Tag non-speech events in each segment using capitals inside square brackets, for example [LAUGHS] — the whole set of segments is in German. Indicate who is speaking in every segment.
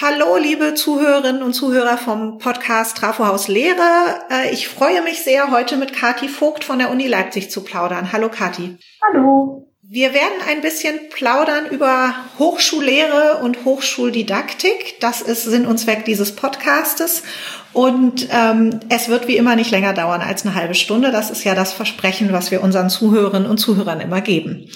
Speaker 1: Hallo, liebe Zuhörerinnen und Zuhörer vom Podcast Trafohaus Lehre. Äh, ich freue mich sehr, heute mit Kati Vogt von der Uni Leipzig zu plaudern. Hallo, Kati.
Speaker 2: Hallo.
Speaker 1: Wir werden ein bisschen plaudern über Hochschullehre und Hochschuldidaktik. Das ist Sinn und Zweck dieses Podcastes. Und ähm, es wird wie immer nicht länger dauern als eine halbe Stunde. Das ist ja das Versprechen, was wir unseren Zuhörerinnen und Zuhörern immer geben.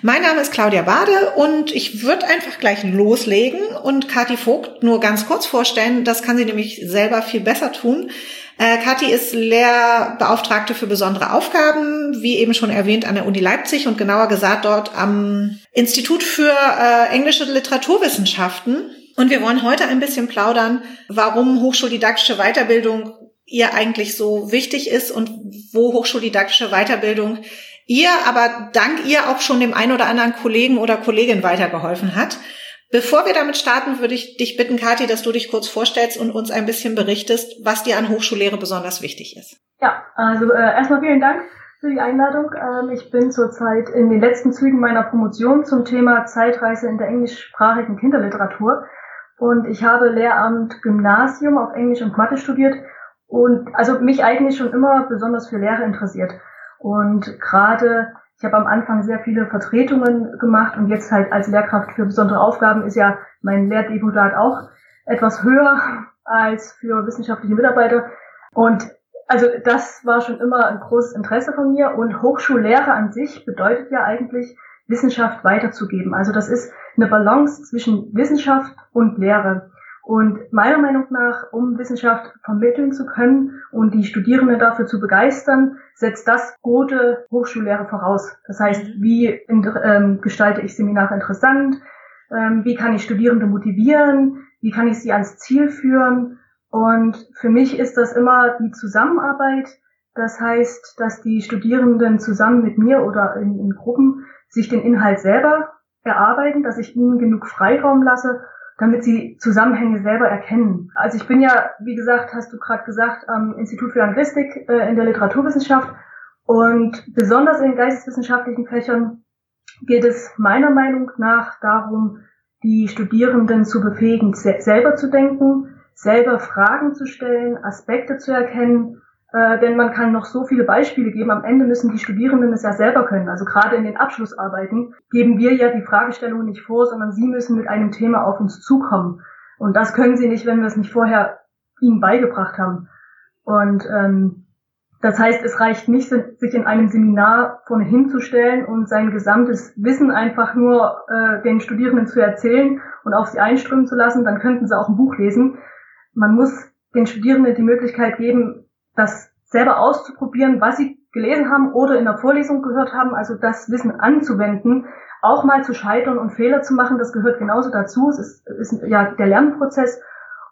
Speaker 1: Mein Name ist Claudia Bade und ich würde einfach gleich loslegen und Kathi Vogt nur ganz kurz vorstellen. Das kann sie nämlich selber viel besser tun. Äh, Kathi ist Lehrbeauftragte für besondere Aufgaben, wie eben schon erwähnt, an der Uni Leipzig und genauer gesagt dort am Institut für äh, englische Literaturwissenschaften. Und wir wollen heute ein bisschen plaudern, warum hochschuldidaktische Weiterbildung ihr eigentlich so wichtig ist und wo hochschuldidaktische Weiterbildung ihr, aber dank ihr auch schon dem einen oder anderen Kollegen oder Kollegin weitergeholfen hat. Bevor wir damit starten, würde ich dich bitten, Kathi, dass du dich kurz vorstellst und uns ein bisschen berichtest, was dir an Hochschullehre besonders wichtig ist.
Speaker 2: Ja, also äh, erstmal vielen Dank für die Einladung. Ähm, ich bin zurzeit in den letzten Zügen meiner Promotion zum Thema Zeitreise in der englischsprachigen Kinderliteratur und ich habe Lehramt Gymnasium auf Englisch und Mathe studiert und also mich eigentlich schon immer besonders für Lehre interessiert. Und gerade, ich habe am Anfang sehr viele Vertretungen gemacht und jetzt halt als Lehrkraft für besondere Aufgaben ist ja mein Lehrdeputat auch etwas höher als für wissenschaftliche Mitarbeiter. Und also das war schon immer ein großes Interesse von mir und Hochschullehre an sich bedeutet ja eigentlich, Wissenschaft weiterzugeben. Also das ist eine Balance zwischen Wissenschaft und Lehre. Und meiner Meinung nach, um Wissenschaft vermitteln zu können und die Studierenden dafür zu begeistern, setzt das gute Hochschullehre voraus. Das heißt, wie ähm, gestalte ich Seminare interessant? Ähm, wie kann ich Studierende motivieren? Wie kann ich sie ans Ziel führen? Und für mich ist das immer die Zusammenarbeit. Das heißt, dass die Studierenden zusammen mit mir oder in, in Gruppen sich den Inhalt selber erarbeiten, dass ich ihnen genug Freiraum lasse damit sie Zusammenhänge selber erkennen. Also ich bin ja, wie gesagt, hast du gerade gesagt, am Institut für Anglistik äh, in der Literaturwissenschaft und besonders in geisteswissenschaftlichen Fächern geht es meiner Meinung nach darum, die Studierenden zu befähigen, selber zu denken, selber Fragen zu stellen, Aspekte zu erkennen äh, denn man kann noch so viele Beispiele geben. Am Ende müssen die Studierenden es ja selber können. Also gerade in den Abschlussarbeiten geben wir ja die Fragestellungen nicht vor, sondern sie müssen mit einem Thema auf uns zukommen. Und das können sie nicht, wenn wir es nicht vorher ihnen beigebracht haben. Und ähm, das heißt, es reicht nicht, sich in einem Seminar vorne hinzustellen und sein gesamtes Wissen einfach nur äh, den Studierenden zu erzählen und auf sie einströmen zu lassen. Dann könnten sie auch ein Buch lesen. Man muss den Studierenden die Möglichkeit geben, das selber auszuprobieren, was sie gelesen haben oder in der Vorlesung gehört haben, also das Wissen anzuwenden, auch mal zu scheitern und Fehler zu machen, das gehört genauso dazu. Es ist, ist ja der Lernprozess.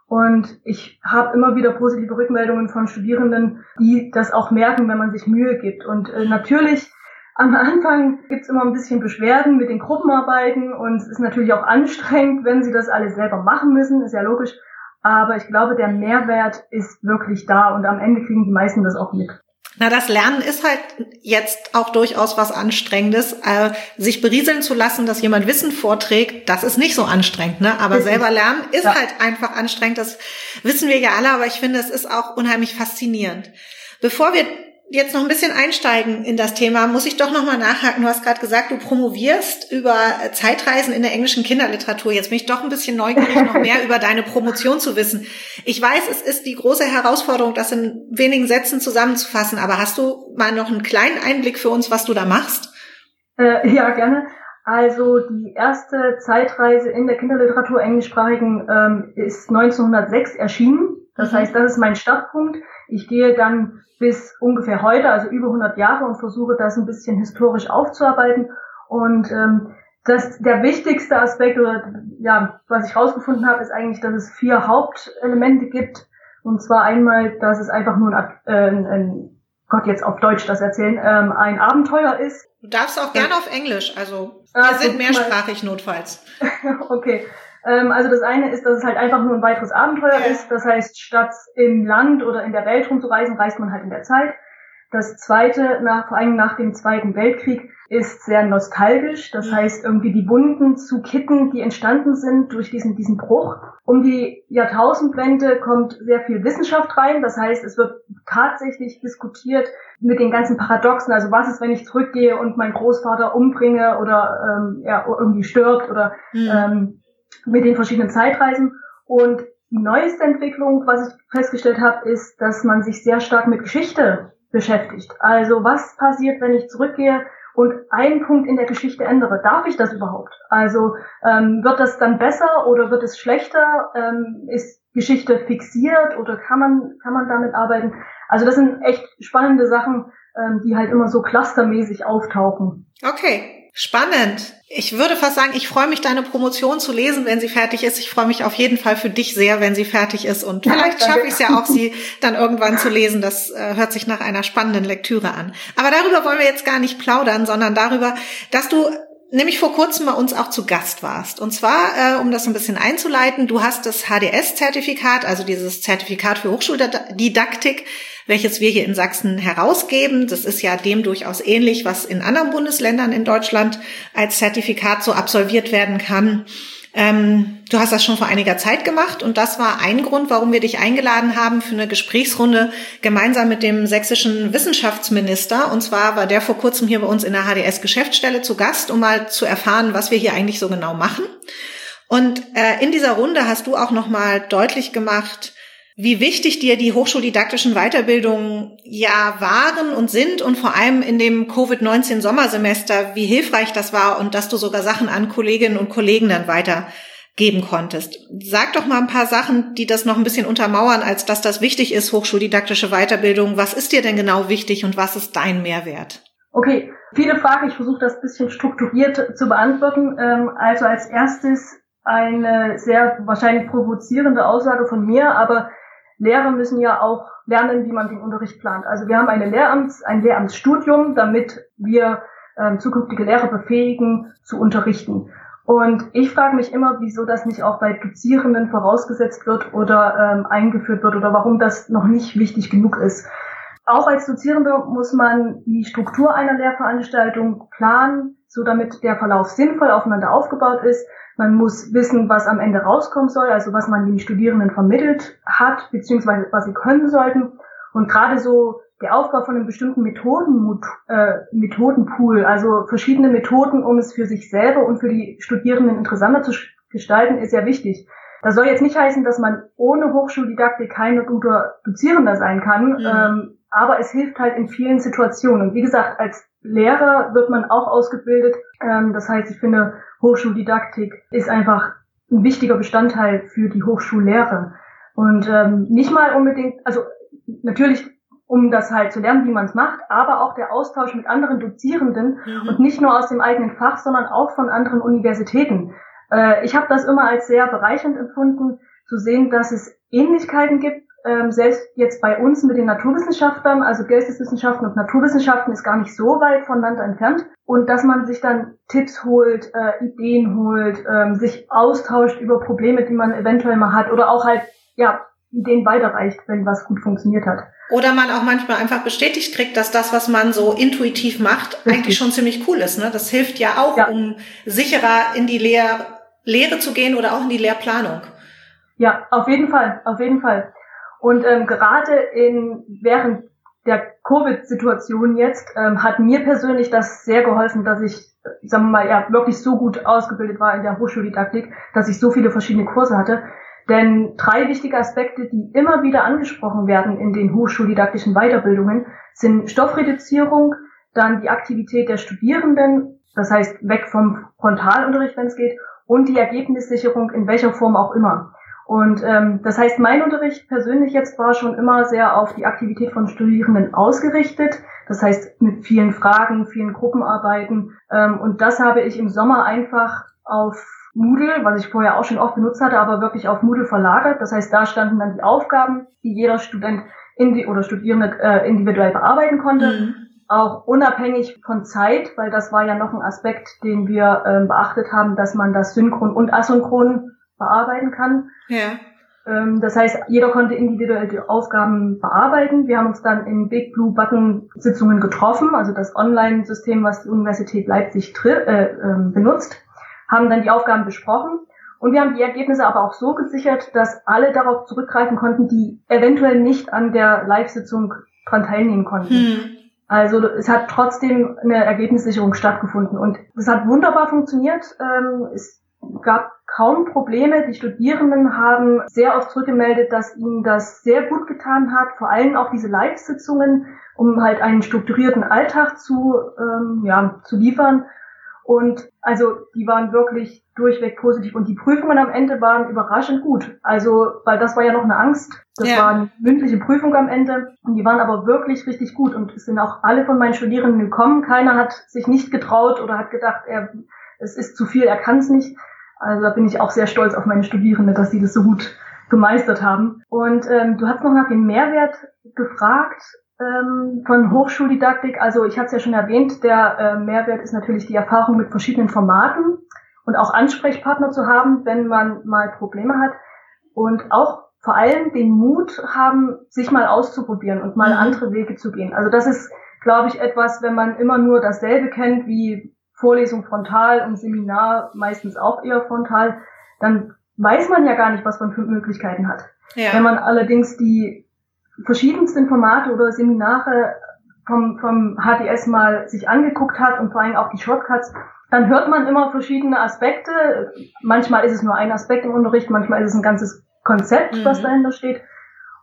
Speaker 2: Und ich habe immer wieder positive Rückmeldungen von Studierenden, die das auch merken, wenn man sich Mühe gibt. Und äh, natürlich am Anfang gibt's immer ein bisschen Beschwerden mit den Gruppenarbeiten und es ist natürlich auch anstrengend, wenn sie das alles selber machen müssen, ist ja logisch. Aber ich glaube, der Mehrwert ist wirklich da und am Ende kriegen die meisten das auch mit.
Speaker 1: Na, das Lernen ist halt jetzt auch durchaus was Anstrengendes. Äh, sich berieseln zu lassen, dass jemand Wissen vorträgt, das ist nicht so anstrengend, ne? Aber selber lernen ist ja. halt einfach anstrengend. Das wissen wir ja alle, aber ich finde, es ist auch unheimlich faszinierend. Bevor wir jetzt noch ein bisschen einsteigen in das Thema, muss ich doch noch mal nachhaken. Du hast gerade gesagt, du promovierst über Zeitreisen in der englischen Kinderliteratur. Jetzt bin ich doch ein bisschen neugierig, noch mehr über deine Promotion zu wissen. Ich weiß, es ist die große Herausforderung, das in wenigen Sätzen zusammenzufassen. Aber hast du mal noch einen kleinen Einblick für uns, was du da machst?
Speaker 2: Äh, ja, gerne. Also die erste Zeitreise in der Kinderliteratur englischsprachigen ähm, ist 1906 erschienen. Das mhm. heißt, das ist mein Startpunkt. Ich gehe dann bis ungefähr heute, also über 100 Jahre und versuche das ein bisschen historisch aufzuarbeiten. Und ähm, das, der wichtigste Aspekt oder ja, was ich rausgefunden habe, ist eigentlich, dass es vier Hauptelemente gibt. Und zwar einmal, dass es einfach nur ein, äh, ein Gott jetzt auf Deutsch das erzählen, ähm, ein Abenteuer ist.
Speaker 1: Du darfst auch gerne auf Englisch, also wir ah, sind mehrsprachig notfalls. [LAUGHS]
Speaker 2: okay. Ähm, also das eine ist, dass es halt einfach nur ein weiteres Abenteuer ist. Das heißt, statt im Land oder in der Welt rumzureisen, reist man halt in der Zeit. Das zweite, nach, vor allem nach dem Zweiten Weltkrieg, ist sehr nostalgisch. Das mhm. heißt, irgendwie die Wunden zu kitten, die entstanden sind durch diesen, diesen Bruch. Um die Jahrtausendwende kommt sehr viel Wissenschaft rein. Das heißt, es wird tatsächlich diskutiert mit den ganzen Paradoxen. Also was ist, wenn ich zurückgehe und meinen Großvater umbringe oder ähm, ja, irgendwie stirbt oder mhm. ähm, mit den verschiedenen Zeitreisen. Und die neueste Entwicklung, was ich festgestellt habe, ist, dass man sich sehr stark mit Geschichte beschäftigt. Also was passiert, wenn ich zurückgehe und einen Punkt in der Geschichte ändere? Darf ich das überhaupt? Also ähm, wird das dann besser oder wird es schlechter? Ähm, ist Geschichte fixiert oder kann man kann man damit arbeiten? Also das sind echt spannende Sachen, ähm, die halt immer so clustermäßig auftauchen.
Speaker 1: Okay, Spannend. Ich würde fast sagen, ich freue mich, deine Promotion zu lesen, wenn sie fertig ist. Ich freue mich auf jeden Fall für dich sehr, wenn sie fertig ist. Und vielleicht schaffe ich es ja auch, sie [LAUGHS] dann irgendwann zu lesen. Das äh, hört sich nach einer spannenden Lektüre an. Aber darüber wollen wir jetzt gar nicht plaudern, sondern darüber, dass du nämlich vor kurzem bei uns auch zu Gast warst. Und zwar, äh, um das ein bisschen einzuleiten, du hast das HDS-Zertifikat, also dieses Zertifikat für Hochschuldidaktik, welches wir hier in Sachsen herausgeben. Das ist ja dem durchaus ähnlich, was in anderen Bundesländern in Deutschland als Zertifikat so absolviert werden kann. Ähm, du hast das schon vor einiger Zeit gemacht und das war ein Grund, warum wir dich eingeladen haben für eine Gesprächsrunde gemeinsam mit dem sächsischen Wissenschaftsminister. Und zwar war der vor kurzem hier bei uns in der HDS Geschäftsstelle zu Gast, um mal zu erfahren, was wir hier eigentlich so genau machen. Und äh, in dieser Runde hast du auch noch mal deutlich gemacht, wie wichtig dir die hochschuldidaktischen Weiterbildungen ja waren und sind und vor allem in dem Covid-19 Sommersemester, wie hilfreich das war und dass du sogar Sachen an Kolleginnen und Kollegen dann weitergeben konntest. Sag doch mal ein paar Sachen, die das noch ein bisschen untermauern, als dass das wichtig ist, hochschuldidaktische Weiterbildung. Was ist dir denn genau wichtig und was ist dein Mehrwert?
Speaker 2: Okay, viele Fragen. Ich versuche das ein bisschen strukturiert zu beantworten. Ähm, also als erstes eine sehr wahrscheinlich provozierende Aussage von mir, aber Lehrer müssen ja auch lernen, wie man den Unterricht plant. Also wir haben eine Lehramts, ein Lehramtsstudium, damit wir ähm, zukünftige Lehrer befähigen, zu unterrichten. Und ich frage mich immer, wieso das nicht auch bei Dozierenden vorausgesetzt wird oder ähm, eingeführt wird oder warum das noch nicht wichtig genug ist. Auch als Dozierende muss man die Struktur einer Lehrveranstaltung planen, so damit der Verlauf sinnvoll aufeinander aufgebaut ist. Man muss wissen, was am Ende rauskommen soll, also was man den Studierenden vermittelt hat, beziehungsweise was sie können sollten. Und gerade so der Aufbau von einem bestimmten Methoden, äh, Methodenpool, also verschiedene Methoden, um es für sich selber und für die Studierenden interessanter zu gestalten, ist sehr wichtig. Das soll jetzt nicht heißen, dass man ohne Hochschuldidaktik kein guter Dozierender sein kann, mhm. ähm, aber es hilft halt in vielen Situationen. Und wie gesagt, als Lehrer wird man auch ausgebildet. Ähm, das heißt, ich finde, Hochschuldidaktik ist einfach ein wichtiger Bestandteil für die Hochschullehre. Und ähm, nicht mal unbedingt, also natürlich um das halt zu lernen, wie man es macht, aber auch der Austausch mit anderen Dozierenden mhm. und nicht nur aus dem eigenen Fach, sondern auch von anderen Universitäten. Äh, ich habe das immer als sehr bereichernd empfunden, zu sehen, dass es Ähnlichkeiten gibt ähm, selbst jetzt bei uns mit den Naturwissenschaftlern, also Geisteswissenschaften und Naturwissenschaften ist gar nicht so weit voneinander entfernt. Und dass man sich dann Tipps holt, äh, Ideen holt, ähm, sich austauscht über Probleme, die man eventuell mal hat oder auch halt, ja, Ideen weiterreicht, wenn was gut funktioniert hat.
Speaker 1: Oder man auch manchmal einfach bestätigt kriegt, dass das, was man so intuitiv macht, Richtig. eigentlich schon ziemlich cool ist. Ne? Das hilft ja auch, ja. um sicherer in die Lehr Lehre zu gehen oder auch in die Lehrplanung.
Speaker 2: Ja, auf jeden Fall, auf jeden Fall. Und ähm, gerade in während der Covid-Situation jetzt ähm, hat mir persönlich das sehr geholfen, dass ich, sagen wir mal, ja wirklich so gut ausgebildet war in der Hochschuldidaktik, dass ich so viele verschiedene Kurse hatte. Denn drei wichtige Aspekte, die immer wieder angesprochen werden in den hochschuldidaktischen Weiterbildungen, sind Stoffreduzierung, dann die Aktivität der Studierenden, das heißt weg vom Frontalunterricht, wenn es geht, und die Ergebnissicherung in welcher Form auch immer. Und ähm, das heißt, mein Unterricht persönlich jetzt war schon immer sehr auf die Aktivität von Studierenden ausgerichtet. Das heißt, mit vielen Fragen, vielen Gruppenarbeiten. Ähm, und das habe ich im Sommer einfach auf Moodle, was ich vorher auch schon oft benutzt hatte, aber wirklich auf Moodle verlagert. Das heißt, da standen dann die Aufgaben, die jeder Student indi oder Studierende äh, individuell bearbeiten konnte. Mhm. Auch unabhängig von Zeit, weil das war ja noch ein Aspekt, den wir ähm, beachtet haben, dass man das synchron und asynchron bearbeiten kann.
Speaker 1: Ja.
Speaker 2: Ähm, das heißt, jeder konnte individuell die Aufgaben bearbeiten. Wir haben uns dann in Big Blue Button Sitzungen getroffen, also das Online-System, was die Universität Leipzig äh, äh, benutzt, haben dann die Aufgaben besprochen. Und wir haben die Ergebnisse aber auch so gesichert, dass alle darauf zurückgreifen konnten, die eventuell nicht an der Live-Sitzung dran teilnehmen konnten. Hm. Also es hat trotzdem eine Ergebnissicherung stattgefunden und es hat wunderbar funktioniert. Ähm, es gab kaum Probleme. Die Studierenden haben sehr oft zurückgemeldet, dass ihnen das sehr gut getan hat, vor allem auch diese Live-Sitzungen, um halt einen strukturierten Alltag zu, ähm, ja, zu liefern. Und also die waren wirklich durchweg positiv und die Prüfungen am Ende waren überraschend gut. Also, weil das war ja noch eine Angst. Das ja. waren mündliche Prüfungen am Ende und die waren aber wirklich richtig gut und es sind auch alle von meinen Studierenden gekommen. Keiner hat sich nicht getraut oder hat gedacht, er, es ist zu viel, er kann es nicht. Also da bin ich auch sehr stolz auf meine Studierende, dass sie das so gut gemeistert haben. Und ähm, du hast noch nach dem Mehrwert gefragt ähm, von Hochschuldidaktik. Also ich hatte es ja schon erwähnt, der äh, Mehrwert ist natürlich die Erfahrung mit verschiedenen Formaten und auch Ansprechpartner zu haben, wenn man mal Probleme hat. Und auch vor allem den Mut haben, sich mal auszuprobieren und mal mhm. andere Wege zu gehen. Also das ist, glaube ich, etwas, wenn man immer nur dasselbe kennt wie Vorlesung frontal und Seminar meistens auch eher frontal, dann weiß man ja gar nicht, was man für Möglichkeiten hat. Ja. Wenn man allerdings die verschiedensten Formate oder Seminare vom, vom HDS mal sich angeguckt hat und vor allem auch die Shortcuts, dann hört man immer verschiedene Aspekte. Manchmal ist es nur ein Aspekt im Unterricht, manchmal ist es ein ganzes Konzept, mhm. was dahinter steht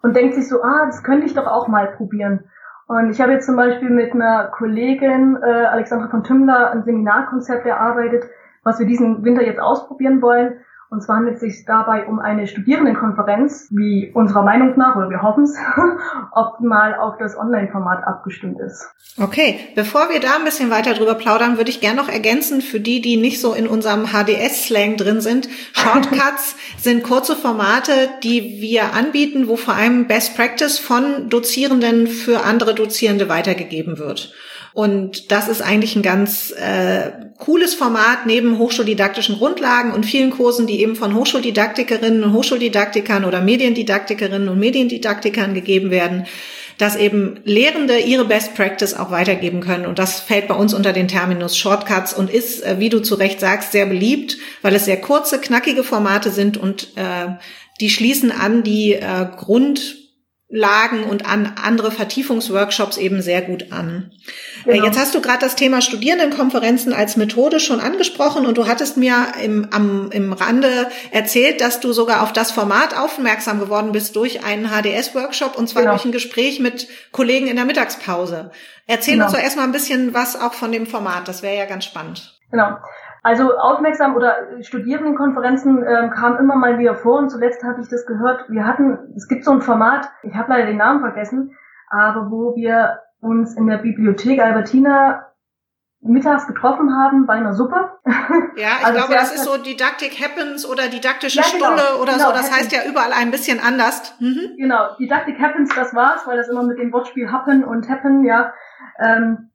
Speaker 2: und denkt sich so, ah, das könnte ich doch auch mal probieren. Und ich habe jetzt zum Beispiel mit einer Kollegin, äh, Alexandra von Tümmler, ein Seminarkonzept erarbeitet, was wir diesen Winter jetzt ausprobieren wollen. Und zwar handelt es sich dabei um eine Studierendenkonferenz, wie unserer Meinung nach, oder wir hoffen es, [LAUGHS] optimal auf das Online-Format abgestimmt ist.
Speaker 1: Okay, bevor wir da ein bisschen weiter drüber plaudern, würde ich gerne noch ergänzen, für die, die nicht so in unserem HDS-Slang drin sind, Shortcuts [LAUGHS] sind kurze Formate, die wir anbieten, wo vor allem Best Practice von Dozierenden für andere Dozierende weitergegeben wird. Und das ist eigentlich ein ganz äh, cooles Format neben hochschuldidaktischen Grundlagen und vielen Kursen, die eben von Hochschuldidaktikerinnen und Hochschuldidaktikern oder Mediendidaktikerinnen und Mediendidaktikern gegeben werden, dass eben Lehrende ihre Best Practice auch weitergeben können. Und das fällt bei uns unter den Terminus Shortcuts und ist, äh, wie du zu Recht sagst, sehr beliebt, weil es sehr kurze, knackige Formate sind und äh, die schließen an die äh, Grund Lagen und an andere Vertiefungsworkshops eben sehr gut an. Äh, genau. Jetzt hast du gerade das Thema Studierendenkonferenzen als Methode schon angesprochen und du hattest mir im, am, im Rande erzählt, dass du sogar auf das Format aufmerksam geworden bist durch einen HDS-Workshop und zwar genau. durch ein Gespräch mit Kollegen in der Mittagspause. Erzähl genau. uns doch erstmal ein bisschen was auch von dem Format, das wäre ja ganz spannend.
Speaker 2: Genau. Also aufmerksam oder Studierendenkonferenzen ähm, kamen immer mal wieder vor und zuletzt hatte ich das gehört. Wir hatten, es gibt so ein Format, ich habe leider den Namen vergessen, aber wo wir uns in der Bibliothek Albertina mittags getroffen haben bei einer Suppe.
Speaker 1: Ja, ich [LAUGHS] also glaube, das ist so Didactic Happens oder didaktische ja, genau, Stunde oder genau, so. Das heißt ja überall ein bisschen anders.
Speaker 2: Mhm. Genau, Didactic Happens, das war's, weil das immer mit dem Wortspiel Happen und Happen, ja. Ähm,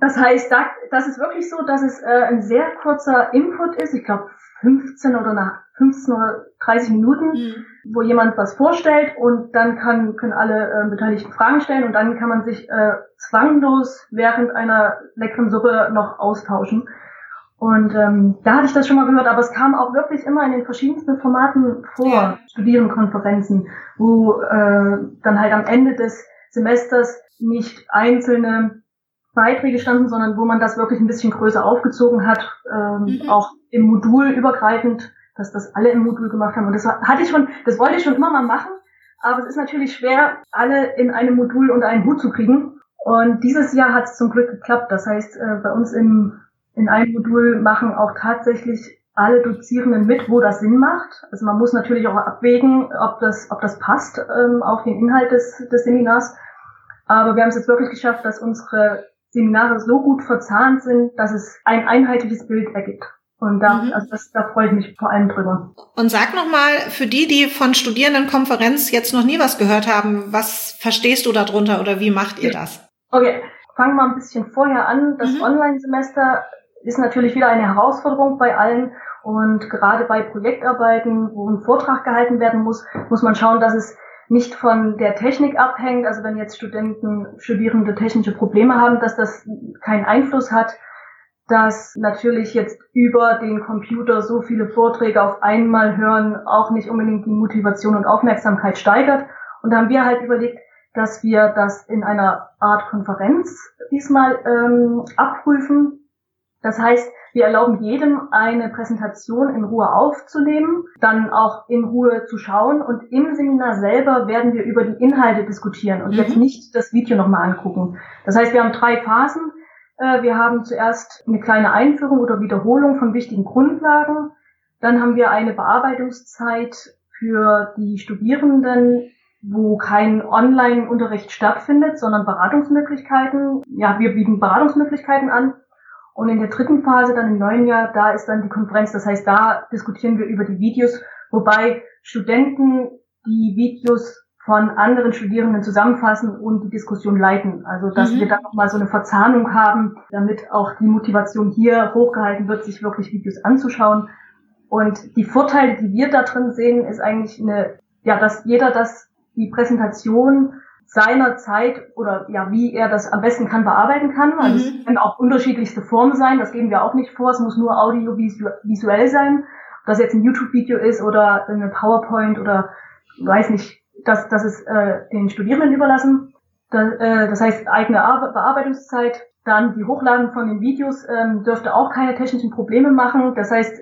Speaker 2: das heißt, da, das ist wirklich so, dass es äh, ein sehr kurzer Input ist, ich glaube 15 oder nach 15 oder 30 Minuten, mhm. wo jemand was vorstellt und dann kann, können alle äh, Beteiligten Fragen stellen und dann kann man sich äh, zwanglos während einer leckeren Suppe noch austauschen. Und ähm, da hatte ich das schon mal gehört, aber es kam auch wirklich immer in den verschiedensten Formaten vor, ja. Studierendenkonferenzen, wo äh, dann halt am Ende des Semesters nicht einzelne Beiträge standen, sondern wo man das wirklich ein bisschen größer aufgezogen hat, ähm, mhm. auch im Modul übergreifend, dass das alle im Modul gemacht haben. Und das hatte ich schon, das wollte ich schon immer mal machen, aber es ist natürlich schwer, alle in einem Modul unter einen Hut zu kriegen. Und dieses Jahr hat es zum Glück geklappt. Das heißt, äh, bei uns im, in einem Modul machen auch tatsächlich alle Dozierenden mit, wo das Sinn macht. Also man muss natürlich auch abwägen, ob das, ob das passt ähm, auf den Inhalt des, des Seminars. Aber wir haben es jetzt wirklich geschafft, dass unsere Seminare so gut verzahnt sind, dass es ein einheitliches Bild ergibt. Und da, mhm. also das, da freue ich mich vor allem drüber.
Speaker 1: Und sag nochmal, für die, die von Studierendenkonferenz jetzt noch nie was gehört haben, was verstehst du darunter oder wie macht ihr das?
Speaker 2: Okay, fangen wir ein bisschen vorher an. Das mhm. Online-Semester ist natürlich wieder eine Herausforderung bei allen Und gerade bei Projektarbeiten, wo ein Vortrag gehalten werden muss, muss man schauen, dass es nicht von der Technik abhängt. Also wenn jetzt Studenten, Studierende technische Probleme haben, dass das keinen Einfluss hat, dass natürlich jetzt über den Computer so viele Vorträge auf einmal hören auch nicht unbedingt die Motivation und Aufmerksamkeit steigert. Und da haben wir halt überlegt, dass wir das in einer Art Konferenz diesmal ähm, abprüfen. Das heißt, wir erlauben jedem eine Präsentation in Ruhe aufzunehmen, dann auch in Ruhe zu schauen und im Seminar selber werden wir über die Inhalte diskutieren und mhm. jetzt nicht das Video nochmal angucken. Das heißt, wir haben drei Phasen. Äh, wir haben zuerst eine kleine Einführung oder Wiederholung von wichtigen Grundlagen. Dann haben wir eine Bearbeitungszeit für die Studierenden, wo kein Online-Unterricht stattfindet, sondern Beratungsmöglichkeiten. Ja, wir bieten Beratungsmöglichkeiten an. Und in der dritten Phase, dann im neuen Jahr, da ist dann die Konferenz. Das heißt, da diskutieren wir über die Videos, wobei Studenten die Videos von anderen Studierenden zusammenfassen und die Diskussion leiten. Also, dass mhm. wir da nochmal so eine Verzahnung haben, damit auch die Motivation hier hochgehalten wird, sich wirklich Videos anzuschauen. Und die Vorteile, die wir da drin sehen, ist eigentlich eine, ja, dass jeder das, die Präsentation seiner Zeit oder ja, wie er das am besten kann, bearbeiten kann. Also mhm. es können auch unterschiedlichste Formen sein, das geben wir auch nicht vor. Es muss nur audiovisuell sein. Ob das jetzt ein YouTube-Video ist oder eine PowerPoint oder weiß nicht, das, das ist äh, den Studierenden überlassen. Das, äh, das heißt eigene Ar Bearbeitungszeit. Dann die Hochladen von den Videos ähm, dürfte auch keine technischen Probleme machen. Das heißt,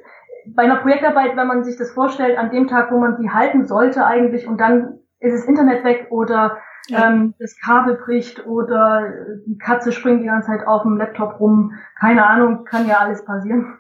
Speaker 2: bei einer Projektarbeit, wenn man sich das vorstellt, an dem Tag, wo man die halten sollte eigentlich und dann ist das Internet weg oder ähm, das Kabel bricht oder die Katze springt die ganze Zeit auf dem Laptop rum. Keine Ahnung, kann ja alles passieren.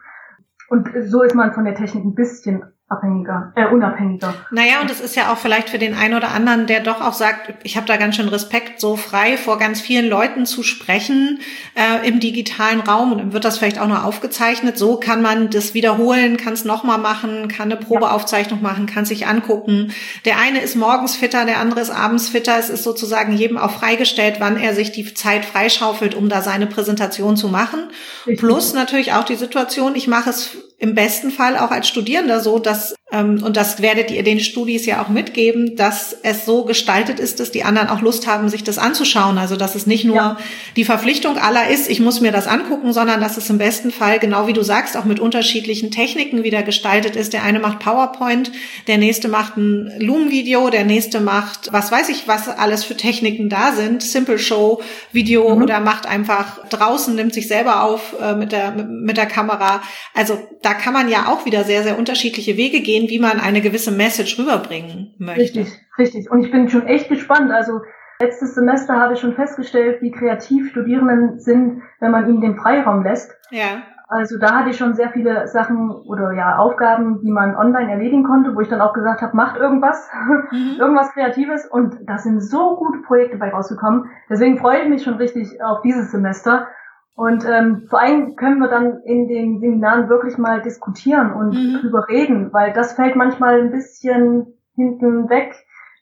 Speaker 2: Und so ist man von der Technik ein bisschen abhängiger, äh, unabhängiger.
Speaker 1: Naja, und es ist ja auch vielleicht für den einen oder anderen, der doch auch sagt, ich habe da ganz schön Respekt, so frei vor ganz vielen Leuten zu sprechen äh, im digitalen Raum. Und dann wird das vielleicht auch noch aufgezeichnet. So kann man das wiederholen, kann es nochmal machen, kann eine Probeaufzeichnung machen, kann sich angucken. Der eine ist morgens fitter, der andere ist abends fitter. Es ist sozusagen jedem auch freigestellt, wann er sich die Zeit freischaufelt, um da seine Präsentation zu machen. Richtig. Plus natürlich auch die Situation, ich mache es im besten Fall auch als Studierender so, dass, und das werdet ihr den Studis ja auch mitgeben, dass es so gestaltet ist, dass die anderen auch Lust haben, sich das anzuschauen. Also dass es nicht nur ja. die Verpflichtung aller ist, ich muss mir das angucken, sondern dass es im besten Fall, genau wie du sagst, auch mit unterschiedlichen Techniken wieder gestaltet ist. Der eine macht PowerPoint, der nächste macht ein Loom-Video, der nächste macht, was weiß ich, was alles für Techniken da sind, Simple Show, Video mhm. oder macht einfach draußen, nimmt sich selber auf äh, mit, der, mit der Kamera. Also da kann man ja auch wieder sehr, sehr unterschiedliche Wege gehen, wie man eine gewisse Message rüberbringen möchte.
Speaker 2: Richtig, richtig. Und ich bin schon echt gespannt. Also letztes Semester habe ich schon festgestellt, wie kreativ Studierenden sind, wenn man ihnen den Freiraum lässt.
Speaker 1: Ja.
Speaker 2: Also da hatte ich schon sehr viele Sachen oder ja Aufgaben, die man online erledigen konnte, wo ich dann auch gesagt habe, macht irgendwas, [LAUGHS] mhm. irgendwas Kreatives und da sind so gute Projekte bei rausgekommen. Deswegen freue ich mich schon richtig auf dieses Semester und ähm, vor allem können wir dann in den Seminaren wirklich mal diskutieren und mhm. drüber reden, weil das fällt manchmal ein bisschen hinten weg,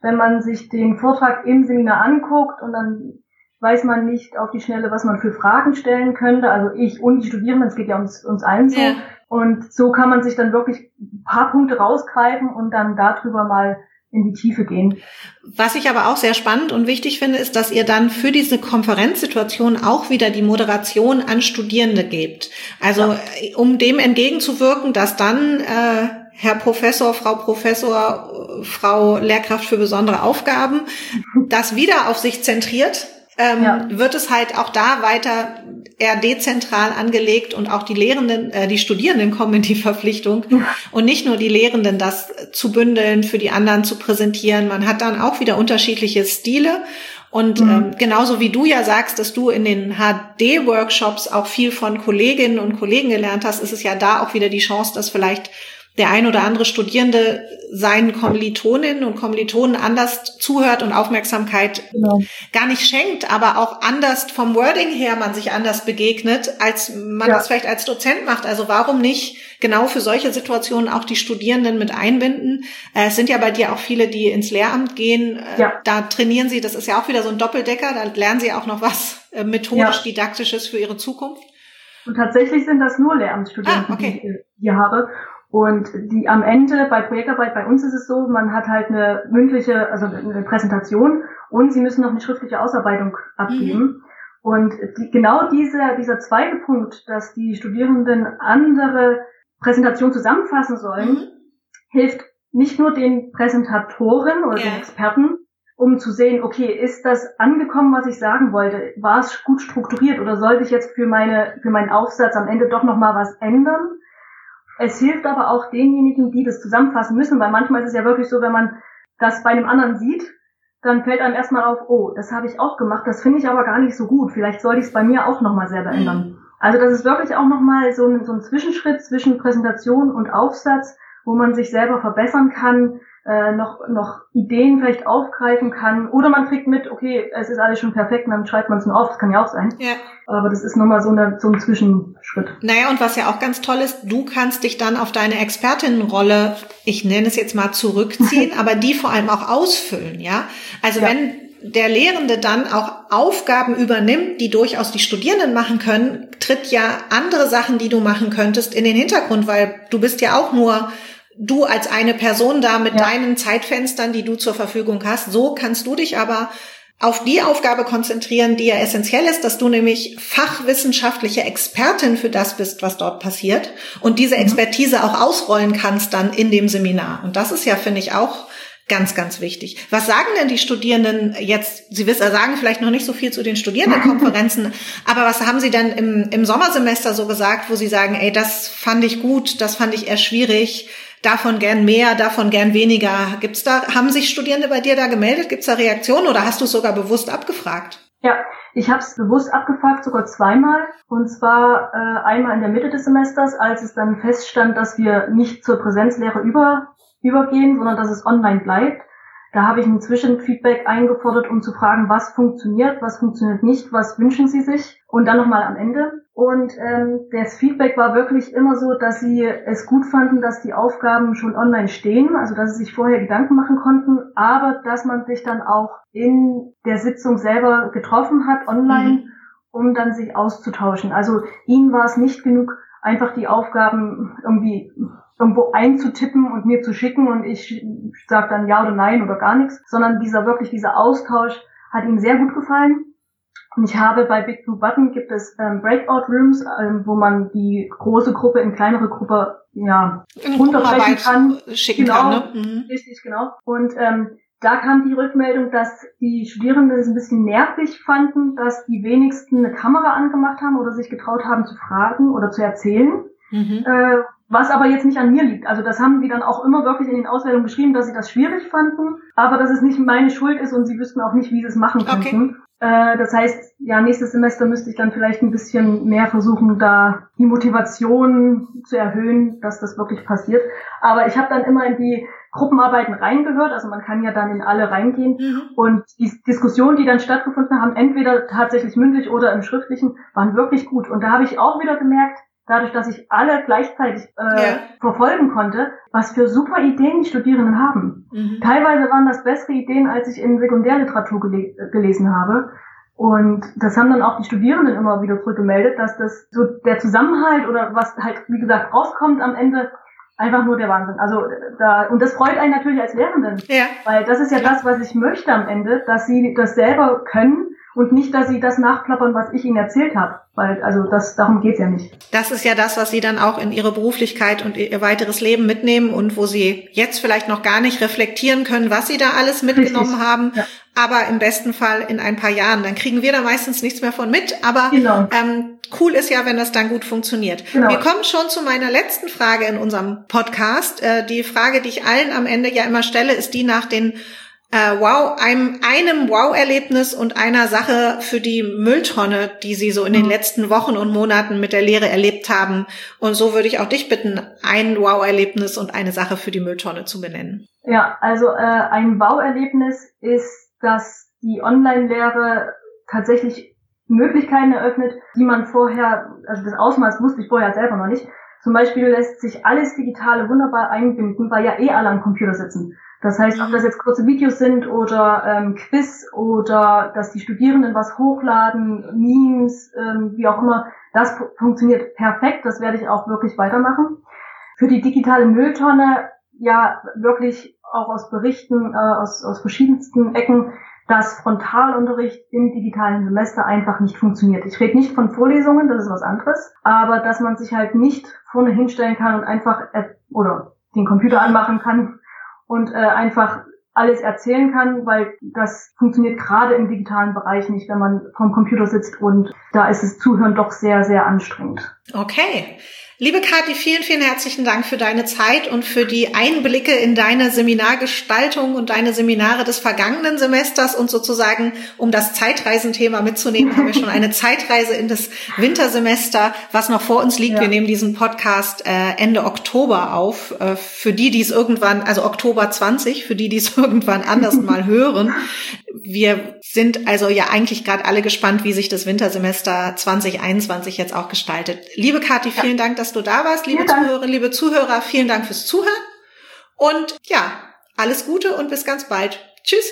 Speaker 2: wenn man sich den Vortrag im Seminar anguckt und dann weiß man nicht auf die Schnelle, was man für Fragen stellen könnte. Also ich und die Studierenden, es geht ja uns, uns allen so. Ja. Und so kann man sich dann wirklich ein paar Punkte rausgreifen und dann darüber mal in die Tiefe gehen.
Speaker 1: Was ich aber auch sehr spannend und wichtig finde, ist, dass ihr dann für diese Konferenzsituation auch wieder die Moderation an Studierende gebt. Also ja. um dem entgegenzuwirken, dass dann äh, Herr Professor, Frau Professor, Frau Lehrkraft für besondere Aufgaben [LAUGHS] das wieder auf sich zentriert, ähm, ja. wird es halt auch da weiter eher dezentral angelegt und auch die Lehrenden, äh, die Studierenden kommen in die Verpflichtung und nicht nur die Lehrenden, das zu bündeln, für die anderen zu präsentieren. Man hat dann auch wieder unterschiedliche Stile und mhm. ähm, genauso wie du ja sagst, dass du in den HD-Workshops auch viel von Kolleginnen und Kollegen gelernt hast, ist es ja da auch wieder die Chance, dass vielleicht der ein oder andere Studierende seinen Kommilitoninnen und Kommilitonen anders zuhört und Aufmerksamkeit genau. gar nicht schenkt, aber auch anders vom Wording her man sich anders begegnet, als man ja. das vielleicht als Dozent macht. Also warum nicht genau für solche Situationen auch die Studierenden mit einbinden? Äh, es sind ja bei dir auch viele, die ins Lehramt gehen. Äh, ja. Da trainieren sie, das ist ja auch wieder so ein Doppeldecker, da lernen sie auch noch was äh, methodisch-didaktisches für ihre Zukunft.
Speaker 2: Und tatsächlich sind das nur Lehramtsstudenten, ah, okay. die ich hier habe. Und die am Ende bei Projektarbeit, bei uns ist es so, man hat halt eine mündliche, also eine Präsentation und sie müssen noch eine schriftliche Ausarbeitung abgeben. Mhm. Und die, genau dieser, dieser zweite Punkt, dass die Studierenden andere Präsentationen zusammenfassen sollen, mhm. hilft nicht nur den Präsentatoren oder yeah. den Experten, um zu sehen, okay, ist das angekommen, was ich sagen wollte? War es gut strukturiert oder sollte ich jetzt für meine, für meinen Aufsatz am Ende doch nochmal was ändern? Es hilft aber auch denjenigen, die das zusammenfassen müssen, weil manchmal ist es ja wirklich so, wenn man das bei einem anderen sieht, dann fällt einem erstmal auf, oh, das habe ich auch gemacht, das finde ich aber gar nicht so gut. Vielleicht sollte ich es bei mir auch nochmal selber mhm. ändern. Also das ist wirklich auch nochmal so ein, so ein Zwischenschritt zwischen Präsentation und Aufsatz, wo man sich selber verbessern kann, äh, noch, noch Ideen vielleicht aufgreifen kann. Oder man kriegt mit, okay, es ist alles schon perfekt und dann schreibt man es nur auf. Das kann ja auch sein. Ja. Aber das ist nochmal so, eine, so ein Zwischenschritt.
Speaker 1: Naja, und was ja auch ganz toll ist, du kannst dich dann auf deine Expertinnenrolle, ich nenne es jetzt mal zurückziehen, [LAUGHS] aber die vor allem auch ausfüllen, ja? Also ja. wenn der Lehrende dann auch Aufgaben übernimmt, die durchaus die Studierenden machen können, tritt ja andere Sachen, die du machen könntest, in den Hintergrund, weil du bist ja auch nur du als eine Person da mit ja. deinen Zeitfenstern, die du zur Verfügung hast. So kannst du dich aber auf die Aufgabe konzentrieren, die ja essentiell ist, dass du nämlich fachwissenschaftliche Expertin für das bist, was dort passiert und diese mhm. Expertise auch ausrollen kannst dann in dem Seminar. Und das ist ja, finde ich, auch ganz, ganz wichtig. Was sagen denn die Studierenden jetzt? Sie wissen, sagen vielleicht noch nicht so viel zu den Studierendenkonferenzen, [LAUGHS] aber was haben Sie denn im, im Sommersemester so gesagt, wo Sie sagen, ey, das fand ich gut, das fand ich eher schwierig, davon gern mehr, davon gern weniger. Gibt's da, haben sich Studierende bei dir da gemeldet? Gibt's da Reaktionen oder hast du es sogar bewusst abgefragt?
Speaker 2: Ja, ich habe es bewusst abgefragt, sogar zweimal. Und zwar äh, einmal in der Mitte des Semesters, als es dann feststand, dass wir nicht zur Präsenzlehre über, übergehen, sondern dass es online bleibt. Da habe ich ein Zwischenfeedback eingefordert, um zu fragen, was funktioniert, was funktioniert nicht, was wünschen Sie sich und dann nochmal am Ende. Und ähm, das Feedback war wirklich immer so, dass sie es gut fanden, dass die Aufgaben schon online stehen, also dass sie sich vorher Gedanken machen konnten, aber dass man sich dann auch in der Sitzung selber getroffen hat, online, mhm. um dann sich auszutauschen. Also ihnen war es nicht genug, einfach die Aufgaben irgendwie irgendwo einzutippen und mir zu schicken und ich sage dann ja oder nein oder gar nichts, sondern dieser wirklich dieser Austausch hat ihnen sehr gut gefallen. Und ich habe bei Big Blue Button gibt es ähm, Breakout Rooms, ähm, wo man die große Gruppe in kleinere Gruppe ja runterbrechen kann.
Speaker 1: Schicken genau, kann, ne? Mhm.
Speaker 2: Richtig, genau. Und ähm, da kam die Rückmeldung, dass die Studierenden es ein bisschen nervig fanden, dass die wenigsten eine Kamera angemacht haben oder sich getraut haben zu fragen oder zu erzählen. Mhm. Äh, was aber jetzt nicht an mir liegt. Also das haben die dann auch immer wirklich in den Auswertungen geschrieben, dass sie das schwierig fanden, aber dass es nicht meine Schuld ist und sie wüssten auch nicht, wie sie es machen könnten. Okay. Äh, das heißt, ja, nächstes Semester müsste ich dann vielleicht ein bisschen mehr versuchen, da die Motivation zu erhöhen, dass das wirklich passiert. Aber ich habe dann immer in die Gruppenarbeiten reingehört, also man kann ja dann in alle reingehen. Mhm. Und die Diskussionen, die dann stattgefunden haben, entweder tatsächlich mündlich oder im schriftlichen, waren wirklich gut. Und da habe ich auch wieder gemerkt, dadurch, dass ich alle gleichzeitig äh, ja. verfolgen konnte, was für super Ideen die Studierenden haben. Mhm. Teilweise waren das bessere Ideen, als ich in Sekundärliteratur gele gelesen habe. Und das haben dann auch die Studierenden immer wieder zurückgemeldet, dass das so der Zusammenhalt oder was halt, wie gesagt, rauskommt am Ende, einfach nur der Wahnsinn. Also da, und das freut einen natürlich als Lehrenden. Ja. Weil das ist ja, ja das, was ich möchte am Ende, dass sie das selber können und nicht, dass sie das nachklappern, was ich ihnen erzählt habe. Weil, also das, darum geht's ja nicht.
Speaker 1: Das ist ja das, was sie dann auch in ihre Beruflichkeit und ihr weiteres Leben mitnehmen und wo sie jetzt vielleicht noch gar nicht reflektieren können, was sie da alles mitgenommen Richtig. haben. Ja. Aber im besten Fall in ein paar Jahren. Dann kriegen wir da meistens nichts mehr von mit. Aber genau. ähm, cool ist ja, wenn das dann gut funktioniert. Genau. Wir kommen schon zu meiner letzten Frage in unserem Podcast. Äh, die Frage, die ich allen am Ende ja immer stelle, ist die nach den äh, wow, einem, einem Wow-Erlebnis und einer Sache für die Mülltonne, die Sie so in den mhm. letzten Wochen und Monaten mit der Lehre erlebt haben. Und so würde ich auch dich bitten, ein Wow-Erlebnis und eine Sache für die Mülltonne zu benennen.
Speaker 2: Ja, also äh, ein Wow-Erlebnis ist, dass die Online-Lehre tatsächlich Möglichkeiten eröffnet, die man vorher, also das Ausmaß wusste ich vorher selber noch nicht. Zum Beispiel lässt sich alles Digitale wunderbar einbinden, weil ja eh alle am Computer sitzen. Das heißt, ob das jetzt kurze Videos sind oder ähm, Quiz oder dass die Studierenden was hochladen, Memes, ähm, wie auch immer, das funktioniert perfekt. Das werde ich auch wirklich weitermachen. Für die digitale Mülltonne ja wirklich auch aus Berichten äh, aus, aus verschiedensten Ecken, dass Frontalunterricht im digitalen Semester einfach nicht funktioniert. Ich rede nicht von Vorlesungen, das ist was anderes, aber dass man sich halt nicht vorne hinstellen kann und einfach äh, oder den Computer anmachen kann und äh, einfach alles erzählen kann, weil das funktioniert gerade im digitalen Bereich nicht, wenn man vom Computer sitzt und da ist das Zuhören doch sehr, sehr anstrengend.
Speaker 1: Okay. Liebe Kathi, vielen, vielen herzlichen Dank für deine Zeit und für die Einblicke in deine Seminargestaltung und deine Seminare des vergangenen Semesters und sozusagen, um das Zeitreisenthema mitzunehmen, haben wir schon eine Zeitreise in das Wintersemester, was noch vor uns liegt. Ja. Wir nehmen diesen Podcast äh, Ende Oktober auf. Äh, für die, die es irgendwann, also Oktober 20, für die, die es [LAUGHS] irgendwann anders mal hören. Wir sind also ja eigentlich gerade alle gespannt, wie sich das Wintersemester 2021 jetzt auch gestaltet. Liebe Kathi, vielen ja. Dank, dass du da warst. Liebe Zuhörerinnen, liebe Zuhörer, vielen Dank fürs Zuhören. Und ja, alles Gute und bis ganz bald. Tschüss.